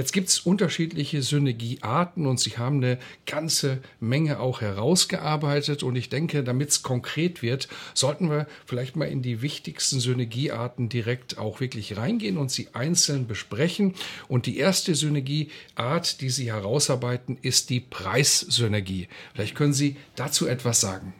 Jetzt gibt es unterschiedliche Synergiearten und Sie haben eine ganze Menge auch herausgearbeitet. Und ich denke, damit es konkret wird, sollten wir vielleicht mal in die wichtigsten Synergiearten direkt auch wirklich reingehen und sie einzeln besprechen. Und die erste Synergieart, die Sie herausarbeiten, ist die Preissynergie. Vielleicht können Sie dazu etwas sagen.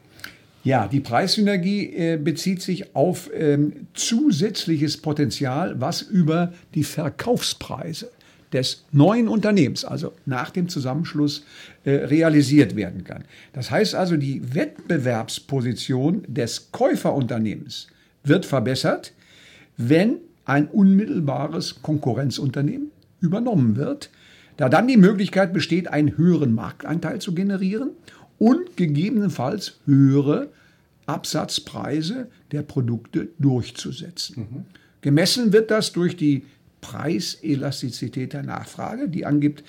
Ja, die Preissynergie äh, bezieht sich auf ähm, zusätzliches Potenzial, was über die Verkaufspreise des neuen Unternehmens, also nach dem Zusammenschluss, äh, realisiert werden kann. Das heißt also, die Wettbewerbsposition des Käuferunternehmens wird verbessert, wenn ein unmittelbares Konkurrenzunternehmen übernommen wird, da dann die Möglichkeit besteht, einen höheren Marktanteil zu generieren und gegebenenfalls höhere Absatzpreise der Produkte durchzusetzen. Mhm. Gemessen wird das durch die Preiselastizität der Nachfrage, die angibt,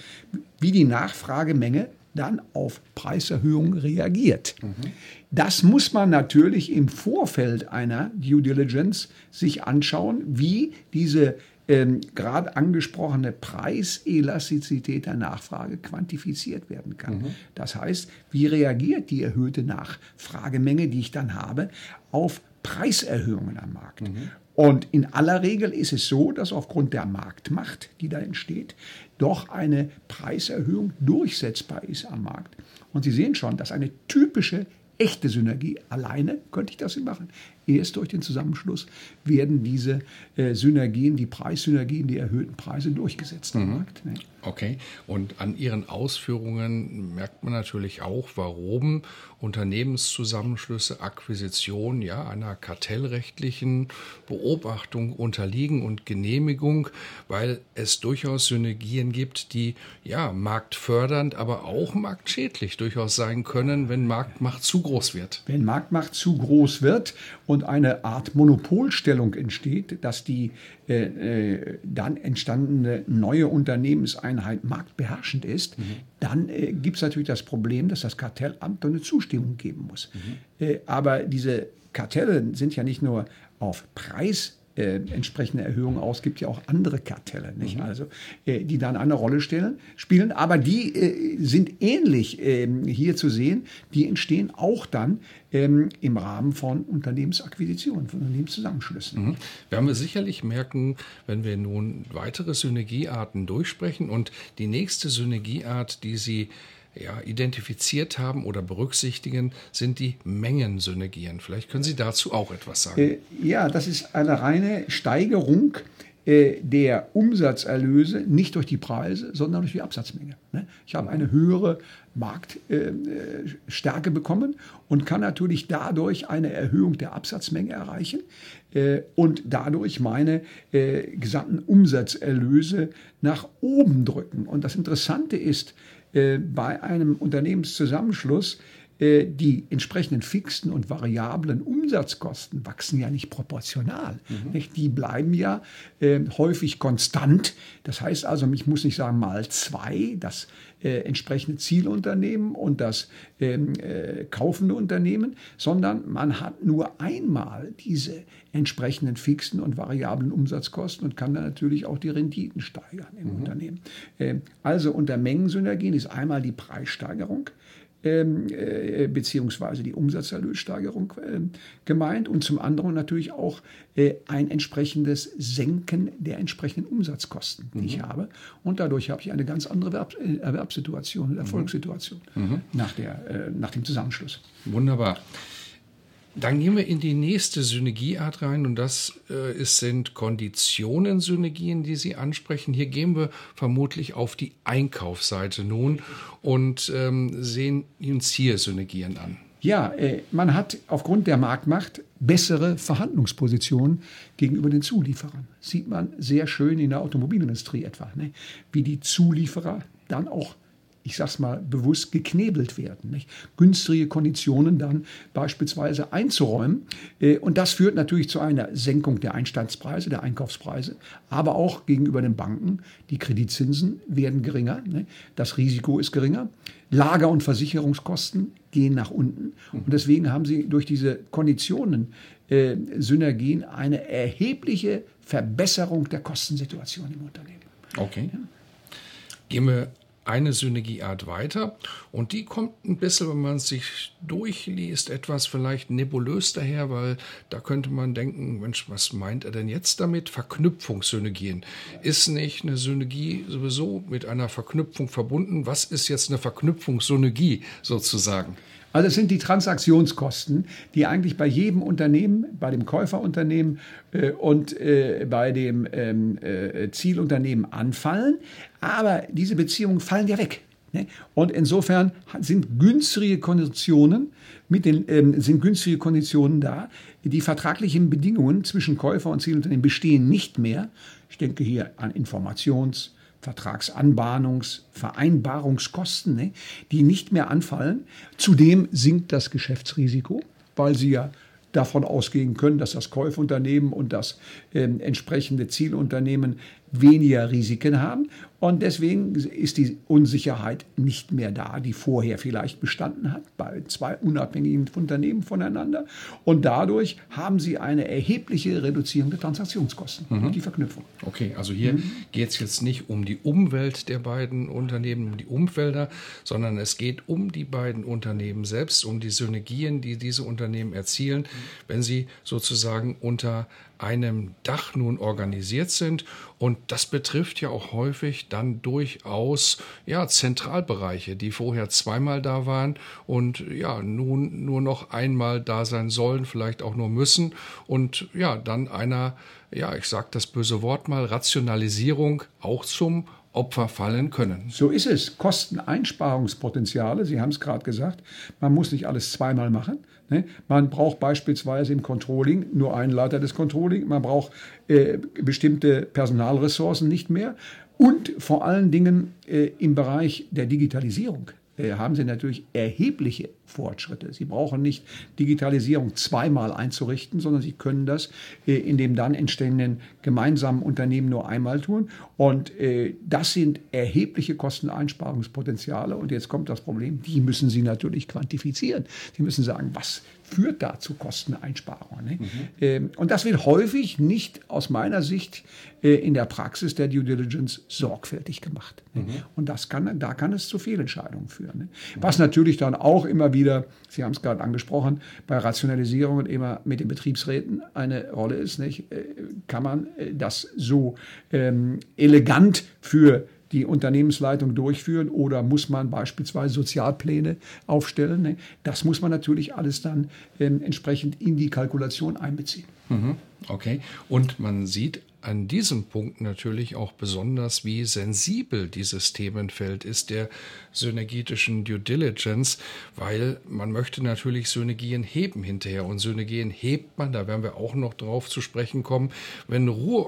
wie die Nachfragemenge dann auf Preiserhöhungen reagiert. Mhm. Das muss man natürlich im Vorfeld einer Due Diligence sich anschauen, wie diese ähm, gerade angesprochene Preiselastizität der Nachfrage quantifiziert werden kann. Mhm. Das heißt, wie reagiert die erhöhte Nachfragemenge, die ich dann habe, auf Preiserhöhungen am Markt? Mhm. Und in aller Regel ist es so, dass aufgrund der Marktmacht, die da entsteht, doch eine Preiserhöhung durchsetzbar ist am Markt. Und Sie sehen schon, dass eine typische echte Synergie alleine könnte ich das nicht machen. Erst durch den Zusammenschluss werden diese äh, Synergien, die Preissynergien, die erhöhten Preise durchgesetzt am mhm. Markt. Ne? Okay, und an Ihren Ausführungen merkt man natürlich auch, warum Unternehmenszusammenschlüsse, Akquisitionen ja einer kartellrechtlichen Beobachtung unterliegen und Genehmigung, weil es durchaus Synergien gibt, die ja marktfördernd, aber auch marktschädlich durchaus sein können, wenn Marktmacht zu groß wird. Wenn Marktmacht zu groß wird und eine Art Monopolstellung entsteht, dass die äh, äh, dann entstandene neue Unternehmenseinheit marktbeherrschend ist, mhm. dann äh, gibt es natürlich das Problem, dass das Kartellamt eine Zustimmung geben muss. Mhm. Äh, aber diese Kartelle sind ja nicht nur auf Preis äh, entsprechende Erhöhungen aus. gibt ja auch andere Kartelle, nicht? Mhm. Also, äh, die dann eine Rolle stellen, spielen, aber die äh, sind ähnlich ähm, hier zu sehen. Die entstehen auch dann ähm, im Rahmen von Unternehmensakquisitionen, von Unternehmenszusammenschlüssen. Mhm. Werden wir sicherlich merken, wenn wir nun weitere Synergiearten durchsprechen und die nächste Synergieart, die Sie ja, identifiziert haben oder berücksichtigen, sind die Mengensynergien. Vielleicht können Sie dazu auch etwas sagen. Äh, ja, das ist eine reine Steigerung äh, der Umsatzerlöse nicht durch die Preise, sondern durch die Absatzmenge. Ne? Ich habe eine höhere Marktstärke äh, bekommen und kann natürlich dadurch eine Erhöhung der Absatzmenge erreichen und dadurch meine gesamten Umsatzerlöse nach oben drücken. Und das Interessante ist, bei einem Unternehmenszusammenschluss äh, die entsprechenden fixen und variablen Umsatzkosten wachsen ja nicht proportional. Mhm. Nicht? Die bleiben ja äh, häufig konstant. Das heißt also, ich muss nicht sagen mal zwei, das äh, entsprechende Zielunternehmen und das ähm, äh, kaufende Unternehmen, sondern man hat nur einmal diese entsprechenden fixen und variablen Umsatzkosten und kann dann natürlich auch die Renditen steigern im mhm. Unternehmen. Ähm, also unter Mengensynergien ist einmal die Preissteigerung äh, beziehungsweise die Umsatzerlössteigerung äh, gemeint und zum anderen natürlich auch äh, ein entsprechendes Senken der entsprechenden Umsatzkosten, die mhm. ich habe. Und dadurch habe ich eine ganz andere Erwerbs äh, Erwerbssituation, Erfolgssituation mhm. nach, der, nach dem Zusammenschluss. Wunderbar. Dann gehen wir in die nächste Synergieart rein und das äh, ist, sind Konditionen-Synergien, die Sie ansprechen. Hier gehen wir vermutlich auf die Einkaufsseite nun und ähm, sehen uns hier Synergien an. Ja, äh, man hat aufgrund der Marktmacht bessere Verhandlungspositionen gegenüber den Zulieferern. Sieht man sehr schön in der Automobilindustrie etwa, ne? wie die Zulieferer dann auch ich sag's mal bewusst, geknebelt werden. Nicht? Günstige Konditionen dann beispielsweise einzuräumen. Äh, und das führt natürlich zu einer Senkung der Einstandspreise, der Einkaufspreise, aber auch gegenüber den Banken. Die Kreditzinsen werden geringer, ne? das Risiko ist geringer. Lager- und Versicherungskosten gehen nach unten. Und deswegen haben sie durch diese Konditionen, äh, Synergien, eine erhebliche Verbesserung der Kostensituation im Unternehmen. Okay. Gehen wir eine Synergieart weiter und die kommt ein bisschen, wenn man sich durchliest, etwas vielleicht nebulös daher, weil da könnte man denken, Mensch, was meint er denn jetzt damit? Verknüpfungssynergien. Ist nicht eine Synergie sowieso mit einer Verknüpfung verbunden? Was ist jetzt eine Verknüpfungssynergie sozusagen? Also es sind die Transaktionskosten, die eigentlich bei jedem Unternehmen, bei dem Käuferunternehmen äh, und äh, bei dem ähm, äh, Zielunternehmen anfallen. Aber diese Beziehungen fallen ja weg. Ne? Und insofern sind günstige Konditionen mit den, ähm, sind günstige Konditionen da. Die vertraglichen Bedingungen zwischen Käufer und Zielunternehmen bestehen nicht mehr. Ich denke hier an Informations- Vertragsanbahnungs-, Vereinbarungskosten, ne, die nicht mehr anfallen. Zudem sinkt das Geschäftsrisiko, weil sie ja davon ausgehen können, dass das Käufunternehmen und das äh, entsprechende Zielunternehmen weniger Risiken haben. Und deswegen ist die Unsicherheit nicht mehr da, die vorher vielleicht bestanden hat bei zwei unabhängigen Unternehmen voneinander. Und dadurch haben sie eine erhebliche Reduzierung der Transaktionskosten mhm. die Verknüpfung. Okay, also hier mhm. geht es jetzt nicht um die Umwelt der beiden Unternehmen, um die Umfelder, sondern es geht um die beiden Unternehmen selbst, um die Synergien, die diese Unternehmen erzielen, mhm. wenn sie sozusagen unter einem Dach nun organisiert sind. Und das betrifft ja auch häufig dann durchaus ja, Zentralbereiche, die vorher zweimal da waren und ja, nun nur noch einmal da sein sollen, vielleicht auch nur müssen. Und ja, dann einer, ja, ich sage das böse Wort mal, Rationalisierung auch zum Opfer fallen können. So ist es. Kosteneinsparungspotenziale, Sie haben es gerade gesagt, man muss nicht alles zweimal machen. Ne? Man braucht beispielsweise im Controlling nur einen Leiter des Controlling, man braucht äh, bestimmte Personalressourcen nicht mehr und vor allen Dingen äh, im Bereich der Digitalisierung äh, haben Sie natürlich erhebliche Fortschritte. Sie brauchen nicht Digitalisierung zweimal einzurichten, sondern Sie können das äh, in dem dann entstehenden gemeinsamen Unternehmen nur einmal tun. Und äh, das sind erhebliche Kosteneinsparungspotenziale. Und jetzt kommt das Problem, die müssen Sie natürlich quantifizieren. Sie müssen sagen, was führt da zu Kosteneinsparungen. Ne? Mhm. Ähm, und das wird häufig nicht aus meiner Sicht äh, in der Praxis der Due Diligence sorgfältig gemacht. Ne? Mhm. Und das kann, da kann es zu Fehlentscheidungen führen. Ne? Was natürlich dann auch immer wieder, Sie haben es gerade angesprochen, bei Rationalisierungen immer mit den Betriebsräten eine Rolle ist. Nicht? Äh, kann man äh, das so ähm, elegant für die Unternehmensleitung durchführen oder muss man beispielsweise Sozialpläne aufstellen. Ne? Das muss man natürlich alles dann ähm, entsprechend in die Kalkulation einbeziehen. Mhm. Okay. Und man sieht an diesem Punkt natürlich auch besonders, wie sensibel dieses Themenfeld ist der synergetischen Due Diligence, weil man möchte natürlich Synergien heben hinterher und Synergien hebt man, da werden wir auch noch drauf zu sprechen kommen, wenn Ruhe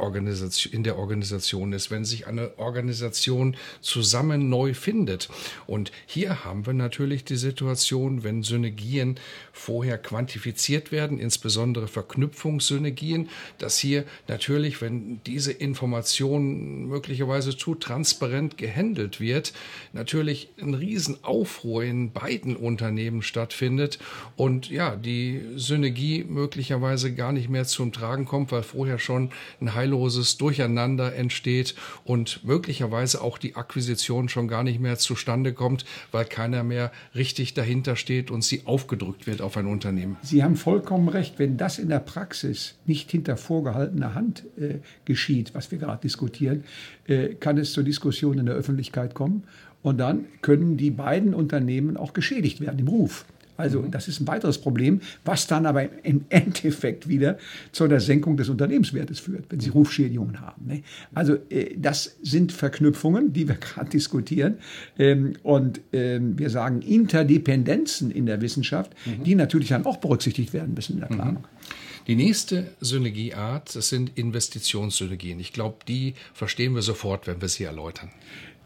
in der Organisation ist, wenn sich eine Organisation zusammen neu findet. Und hier haben wir natürlich die Situation, wenn Synergien vorher quantifiziert werden, insbesondere Verknüpfungssynergien, dass hier natürlich, wenn diese Information möglicherweise zu transparent gehandelt wird, natürlich ein Riesenaufruhr in beiden Unternehmen stattfindet und ja, die Synergie möglicherweise gar nicht mehr zum Tragen kommt, weil vorher schon ein heilloses Durcheinander entsteht und möglicherweise auch die Akquisition schon gar nicht mehr zustande kommt, weil keiner mehr richtig dahinter steht und sie aufgedrückt wird auf ein Unternehmen. Sie haben vollkommen recht, wenn das in der Praxis nicht hinter vorgehaltener Hand äh, geschieht, was wir gerade diskutieren, äh, kann es zur Diskussion in der Öffentlichkeit kommen. Und dann können die beiden Unternehmen auch geschädigt werden im Ruf. Also mhm. das ist ein weiteres Problem, was dann aber im Endeffekt wieder zu einer Senkung des Unternehmenswertes führt, wenn Sie mhm. Rufschädigungen haben. Ne? Also äh, das sind Verknüpfungen, die wir gerade diskutieren. Ähm, und ähm, wir sagen Interdependenzen in der Wissenschaft, mhm. die natürlich dann auch berücksichtigt werden müssen in der Planung. Mhm. Die nächste Synergieart, das sind Investitionssynergien. Ich glaube, die verstehen wir sofort, wenn wir sie erläutern.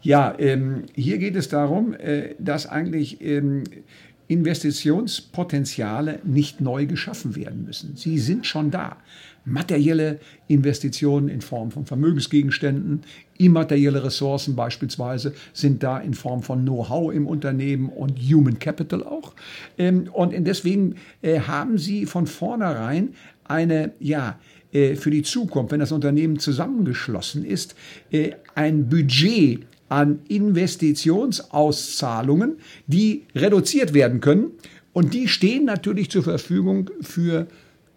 Ja, ähm, hier geht es darum, äh, dass eigentlich ähm, Investitionspotenziale nicht neu geschaffen werden müssen. Sie sind schon da. Materielle Investitionen in Form von Vermögensgegenständen, immaterielle Ressourcen beispielsweise sind da in Form von Know-how im Unternehmen und Human Capital auch. Ähm, und deswegen äh, haben Sie von vornherein eine, ja, äh, für die Zukunft, wenn das Unternehmen zusammengeschlossen ist, äh, ein Budget an Investitionsauszahlungen, die reduziert werden können. Und die stehen natürlich zur Verfügung für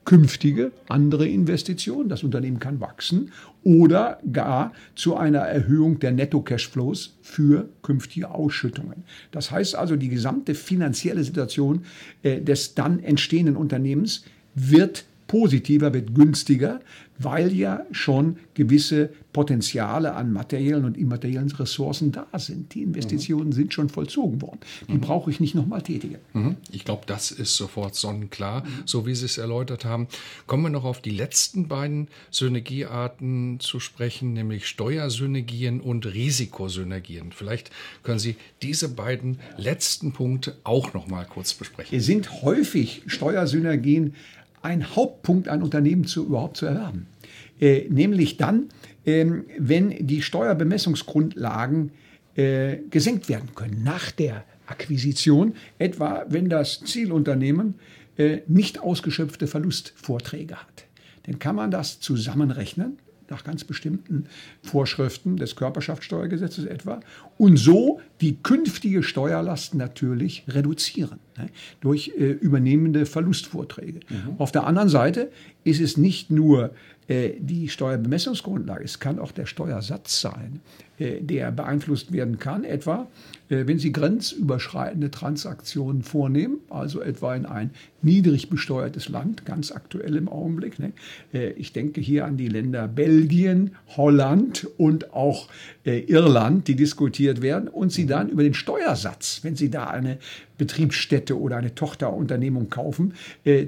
künftige andere Investitionen. Das Unternehmen kann wachsen oder gar zu einer Erhöhung der Netto-Cashflows für künftige Ausschüttungen. Das heißt also, die gesamte finanzielle Situation äh, des dann entstehenden Unternehmens wird positiver, wird günstiger, weil ja schon gewisse Potenziale an materiellen und immateriellen Ressourcen da sind. Die Investitionen mhm. sind schon vollzogen worden. Die mhm. brauche ich nicht nochmal tätigen. Mhm. Ich glaube, das ist sofort sonnenklar, so wie Sie es erläutert haben. Kommen wir noch auf die letzten beiden Synergiearten zu sprechen, nämlich Steuersynergien und Risikosynergien. Vielleicht können Sie diese beiden letzten Punkte auch noch mal kurz besprechen. Es sind häufig Steuersynergien ein Hauptpunkt, ein Unternehmen zu, überhaupt zu erwerben. Äh, nämlich dann, ähm, wenn die Steuerbemessungsgrundlagen äh, gesenkt werden können nach der Akquisition, etwa wenn das Zielunternehmen äh, nicht ausgeschöpfte Verlustvorträge hat. Dann kann man das zusammenrechnen nach ganz bestimmten Vorschriften des Körperschaftssteuergesetzes etwa und so die künftige Steuerlast natürlich reduzieren ne, durch äh, übernehmende Verlustvorträge. Mhm. Auf der anderen Seite ist es nicht nur äh, die Steuerbemessungsgrundlage, es kann auch der Steuersatz sein, der beeinflusst werden kann, etwa äh, wenn Sie grenzüberschreitende Transaktionen vornehmen, also etwa in ein niedrig besteuertes Land, ganz aktuell im Augenblick. Ne? Äh, ich denke hier an die Länder Belgien, Holland und auch äh, Irland, die diskutiert werden, und Sie dann über den Steuersatz, wenn Sie da eine Betriebsstätte oder eine Tochterunternehmung kaufen,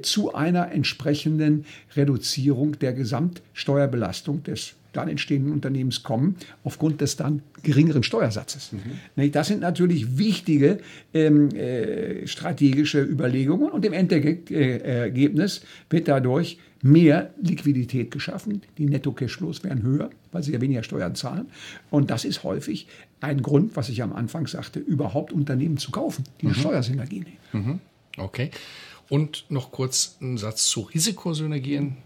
zu einer entsprechenden Reduzierung der Gesamtsteuerbelastung des dann entstehenden Unternehmens kommen, aufgrund des dann geringeren Steuersatzes. Mhm. Das sind natürlich wichtige ähm, äh, strategische Überlegungen und im Endergebnis wird dadurch mehr Liquidität geschaffen. Die Netto-Cashflows werden höher, weil sie ja weniger Steuern zahlen. Und das ist häufig ein Grund, was ich am Anfang sagte, überhaupt Unternehmen zu kaufen, die mhm. Steuersynergien. Mhm. Okay. Und noch kurz ein Satz zu Risikosynergien.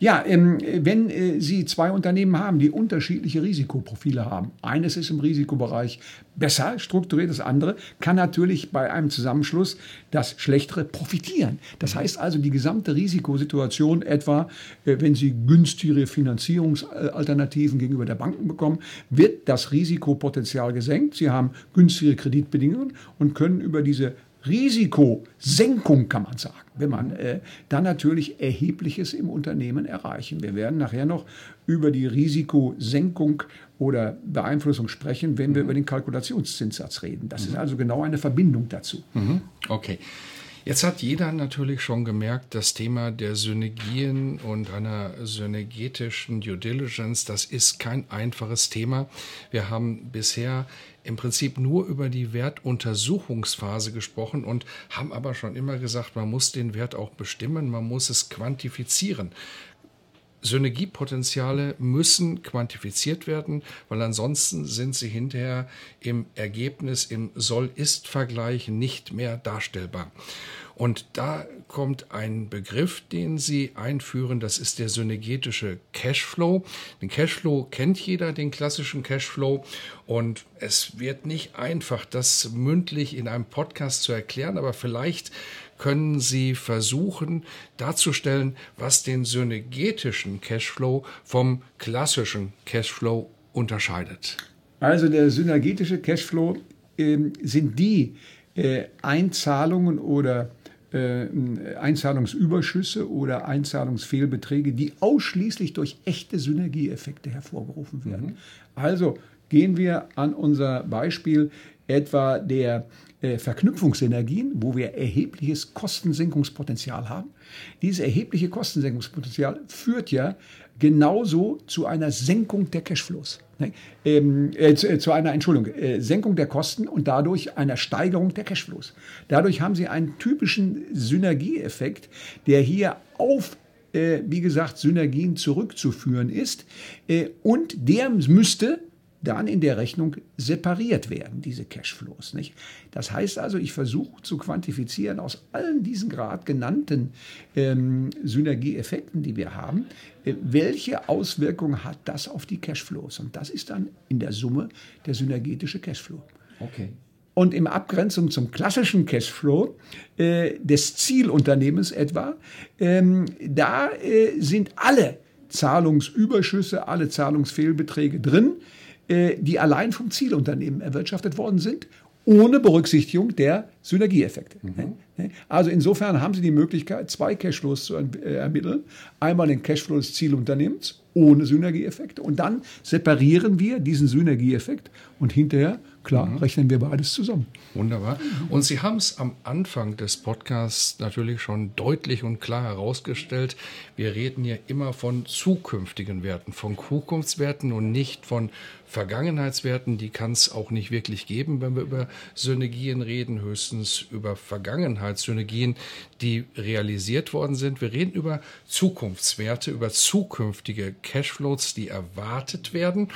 Ja, ähm, wenn äh, Sie zwei Unternehmen haben, die unterschiedliche Risikoprofile haben, eines ist im Risikobereich besser strukturiert, das andere kann natürlich bei einem Zusammenschluss das Schlechtere profitieren. Das heißt also, die gesamte Risikosituation, etwa äh, wenn Sie günstigere Finanzierungsalternativen gegenüber der Banken bekommen, wird das Risikopotenzial gesenkt. Sie haben günstigere Kreditbedingungen und können über diese Risikosenkung, kann man sagen, wenn man äh, dann natürlich Erhebliches im Unternehmen erreichen. Wir werden nachher noch über die Risikosenkung oder Beeinflussung sprechen, wenn wir mhm. über den Kalkulationszinssatz reden. Das mhm. ist also genau eine Verbindung dazu. Mhm. Okay. Jetzt hat jeder natürlich schon gemerkt, das Thema der Synergien und einer synergetischen Due Diligence, das ist kein einfaches Thema. Wir haben bisher im Prinzip nur über die Wertuntersuchungsphase gesprochen und haben aber schon immer gesagt, man muss den Wert auch bestimmen, man muss es quantifizieren. Synergiepotenziale müssen quantifiziert werden, weil ansonsten sind sie hinterher im Ergebnis, im Soll-Ist-Vergleich nicht mehr darstellbar. Und da kommt ein Begriff, den Sie einführen, das ist der synergetische Cashflow. Den Cashflow kennt jeder, den klassischen Cashflow. Und es wird nicht einfach, das mündlich in einem Podcast zu erklären, aber vielleicht können Sie versuchen darzustellen, was den synergetischen Cashflow vom klassischen Cashflow unterscheidet. Also der synergetische Cashflow äh, sind die äh, Einzahlungen oder äh, Einzahlungsüberschüsse oder Einzahlungsfehlbeträge, die ausschließlich durch echte Synergieeffekte hervorgerufen werden. Mhm. Also gehen wir an unser Beispiel etwa der äh, Verknüpfungsenergien, wo wir erhebliches Kostensenkungspotenzial haben. Dieses erhebliche Kostensenkungspotenzial führt ja genauso zu einer Senkung der Cashflows. Ne? Ähm, äh, zu, äh, zu, einer Entschuldigung, äh, Senkung der Kosten und dadurch einer Steigerung der Cashflows. Dadurch haben Sie einen typischen Synergieeffekt, der hier auf äh, wie gesagt, Synergien zurückzuführen ist. Äh, und der müsste dann in der Rechnung separiert werden, diese Cashflows. Nicht? Das heißt also, ich versuche zu quantifizieren aus allen diesen gerade genannten ähm, Synergieeffekten, die wir haben, äh, welche Auswirkungen hat das auf die Cashflows. Und das ist dann in der Summe der synergetische Cashflow. Okay. Und in Abgrenzung zum klassischen Cashflow äh, des Zielunternehmens etwa, ähm, da äh, sind alle Zahlungsüberschüsse, alle Zahlungsfehlbeträge drin, die allein vom Zielunternehmen erwirtschaftet worden sind, ohne Berücksichtigung der Synergieeffekte. Mhm. Also insofern haben Sie die Möglichkeit, zwei Cashflows zu äh, ermitteln. Einmal den Cashflow des Zielunternehmens ohne Synergieeffekte und dann separieren wir diesen Synergieeffekt und hinterher Klar, mhm. rechnen wir beides zusammen. Wunderbar. Und Sie haben es am Anfang des Podcasts natürlich schon deutlich und klar herausgestellt. Wir reden hier immer von zukünftigen Werten, von Zukunftswerten und nicht von Vergangenheitswerten. Die kann es auch nicht wirklich geben, wenn wir über Synergien reden, höchstens über Vergangenheitssynergien, die realisiert worden sind. Wir reden über Zukunftswerte, über zukünftige Cashflows, die erwartet werden.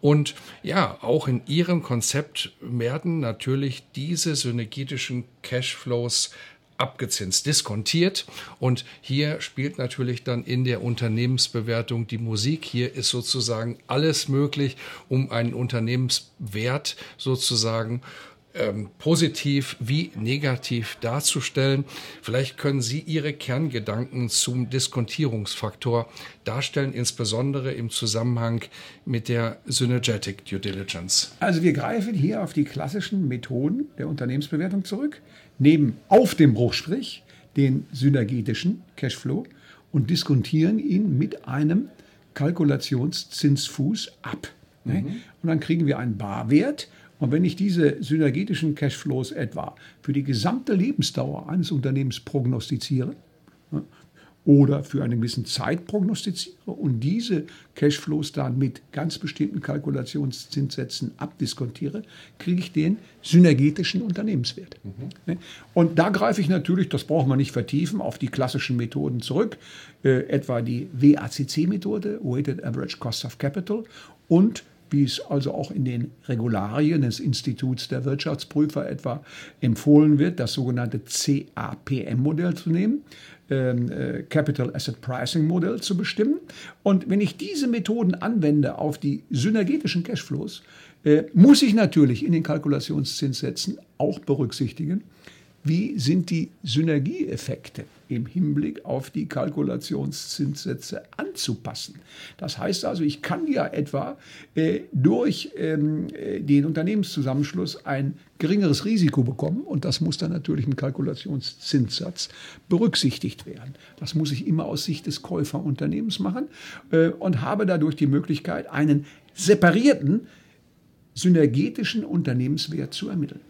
Und ja, auch in Ihrem Konzept werden natürlich diese synergetischen Cashflows abgezinst, diskontiert. Und hier spielt natürlich dann in der Unternehmensbewertung die Musik. Hier ist sozusagen alles möglich, um einen Unternehmenswert sozusagen ähm, positiv wie negativ darzustellen. Vielleicht können Sie Ihre Kerngedanken zum Diskontierungsfaktor darstellen, insbesondere im Zusammenhang mit der Synergetic Due Diligence. Also wir greifen hier auf die klassischen Methoden der Unternehmensbewertung zurück, nehmen auf dem Bruchstrich den synergetischen Cashflow und diskontieren ihn mit einem Kalkulationszinsfuß ab. Ne? Mhm. Und dann kriegen wir einen Barwert und wenn ich diese synergetischen Cashflows etwa für die gesamte Lebensdauer eines Unternehmens prognostiziere oder für eine gewisse Zeit prognostiziere und diese Cashflows dann mit ganz bestimmten Kalkulationszinssätzen abdiskontiere, kriege ich den synergetischen Unternehmenswert. Mhm. Und da greife ich natürlich, das braucht man nicht vertiefen, auf die klassischen Methoden zurück, äh, etwa die WACC-Methode, Weighted Average Cost of Capital und wie es also auch in den Regularien des Instituts der Wirtschaftsprüfer etwa empfohlen wird, das sogenannte CAPM-Modell zu nehmen, ähm, äh, Capital Asset Pricing Modell zu bestimmen. Und wenn ich diese Methoden anwende auf die synergetischen Cashflows, äh, muss ich natürlich in den Kalkulationszinssätzen auch berücksichtigen, wie sind die Synergieeffekte im Hinblick auf die Kalkulationszinssätze anzupassen. Das heißt also, ich kann ja etwa äh, durch ähm, äh, den Unternehmenszusammenschluss ein geringeres Risiko bekommen und das muss dann natürlich im Kalkulationszinssatz berücksichtigt werden. Das muss ich immer aus Sicht des Käuferunternehmens machen äh, und habe dadurch die Möglichkeit, einen separierten synergetischen Unternehmenswert zu ermitteln.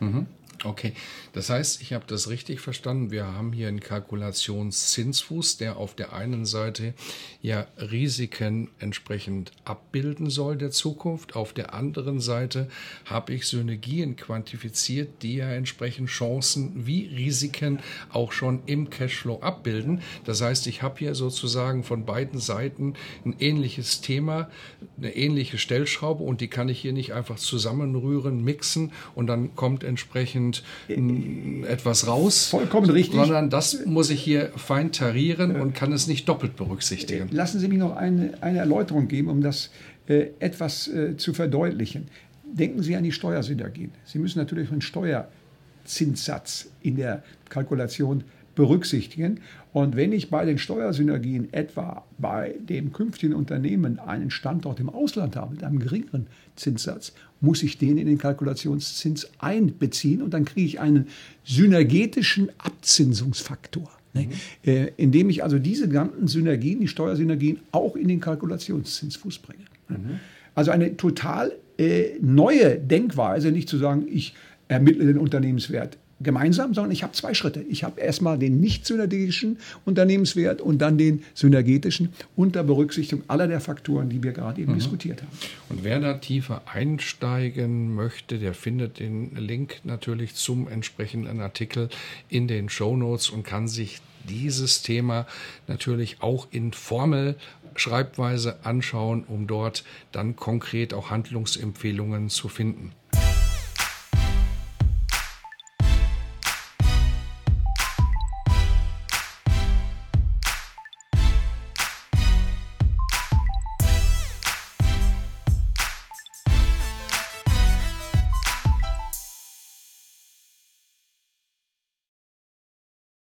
Mhm. Okay, das heißt, ich habe das richtig verstanden. Wir haben hier einen Kalkulationszinsfuß, der auf der einen Seite ja Risiken entsprechend abbilden soll der Zukunft. Auf der anderen Seite habe ich Synergien quantifiziert, die ja entsprechend Chancen wie Risiken auch schon im Cashflow abbilden. Das heißt, ich habe hier sozusagen von beiden Seiten ein ähnliches Thema, eine ähnliche Stellschraube und die kann ich hier nicht einfach zusammenrühren, mixen und dann kommt entsprechend und etwas raus. Vollkommen richtig. Sondern das muss ich hier fein tarieren und kann es nicht doppelt berücksichtigen. Lassen Sie mich noch eine, eine Erläuterung geben, um das äh, etwas äh, zu verdeutlichen. Denken Sie an die Steuersynergien. Sie müssen natürlich einen Steuerzinssatz in der Kalkulation berücksichtigen. Und wenn ich bei den Steuersynergien etwa bei dem künftigen Unternehmen einen Standort im Ausland habe mit einem geringeren Zinssatz, muss ich den in den Kalkulationszins einbeziehen und dann kriege ich einen synergetischen Abzinsungsfaktor. Ne? Mhm. Äh, indem ich also diese ganzen Synergien, die Steuersynergien, auch in den Kalkulationszinsfuß bringe. Mhm. Also eine total äh, neue Denkweise, nicht zu sagen, ich ermittle den Unternehmenswert gemeinsam, sondern ich habe zwei Schritte. Ich habe erstmal den nicht synergetischen Unternehmenswert und dann den synergetischen unter Berücksichtigung aller der Faktoren, die wir gerade eben mhm. diskutiert haben. Und wer da tiefer einsteigen möchte, der findet den Link natürlich zum entsprechenden Artikel in den Show Notes und kann sich dieses Thema natürlich auch in Formel Schreibweise anschauen, um dort dann konkret auch Handlungsempfehlungen zu finden.